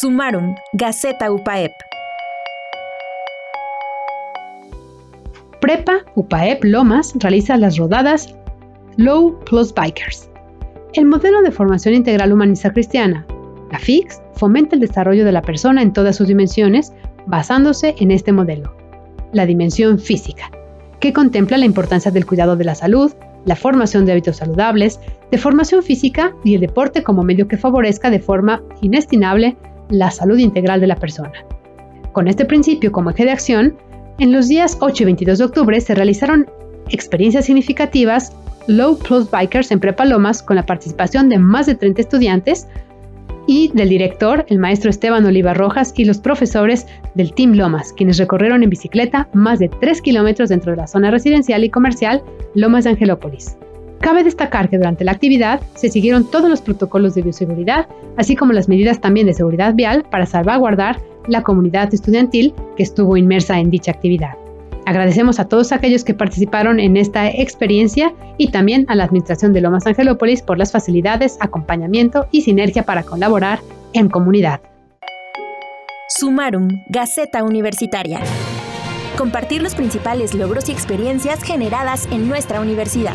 Sumaron, Gaceta UPAEP. Prepa UPAEP Lomas realiza las rodadas Low Plus Bikers. El modelo de formación integral humanista cristiana, la FIX, fomenta el desarrollo de la persona en todas sus dimensiones basándose en este modelo. La dimensión física, que contempla la importancia del cuidado de la salud, la formación de hábitos saludables, de formación física y el deporte como medio que favorezca de forma inestimable la salud integral de la persona. Con este principio como eje de acción, en los días 8 y 22 de octubre se realizaron experiencias significativas Low Plus Bikers en Prepa Lomas con la participación de más de 30 estudiantes y del director, el maestro Esteban Oliva Rojas, y los profesores del Team Lomas, quienes recorrieron en bicicleta más de 3 kilómetros dentro de la zona residencial y comercial Lomas de Angelópolis. Cabe destacar que durante la actividad se siguieron todos los protocolos de bioseguridad, así como las medidas también de seguridad vial para salvaguardar la comunidad estudiantil que estuvo inmersa en dicha actividad. Agradecemos a todos aquellos que participaron en esta experiencia y también a la Administración de Lomas Angelópolis por las facilidades, acompañamiento y sinergia para colaborar en comunidad. Sumarum, Gaceta Universitaria compartir los principales logros y experiencias generadas en nuestra universidad.